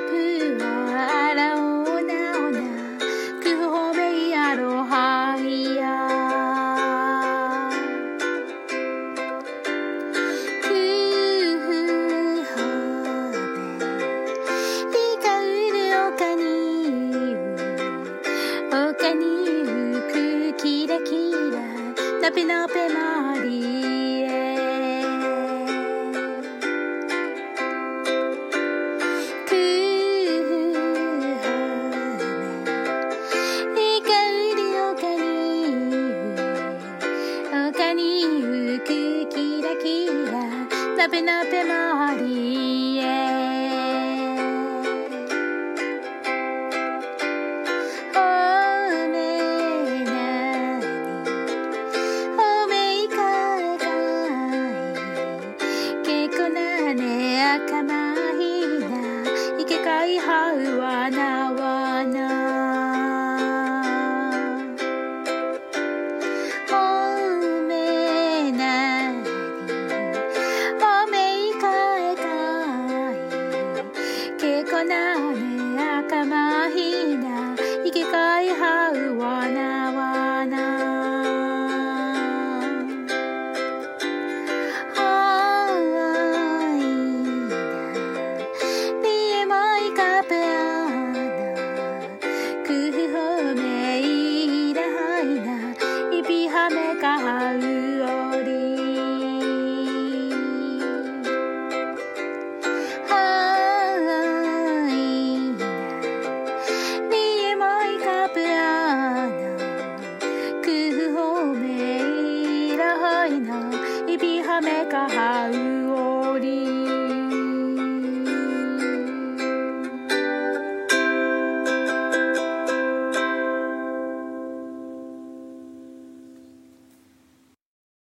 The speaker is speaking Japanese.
ナプアラオナオナクホベイアロハイヤクホベリカウルオカニウオカニウクキラキラナペナペにくキラキラなべなべ回りへおめえなにおめえかえがえけこなねあかまいないけかいはなれ赤まひなびはめかはうおり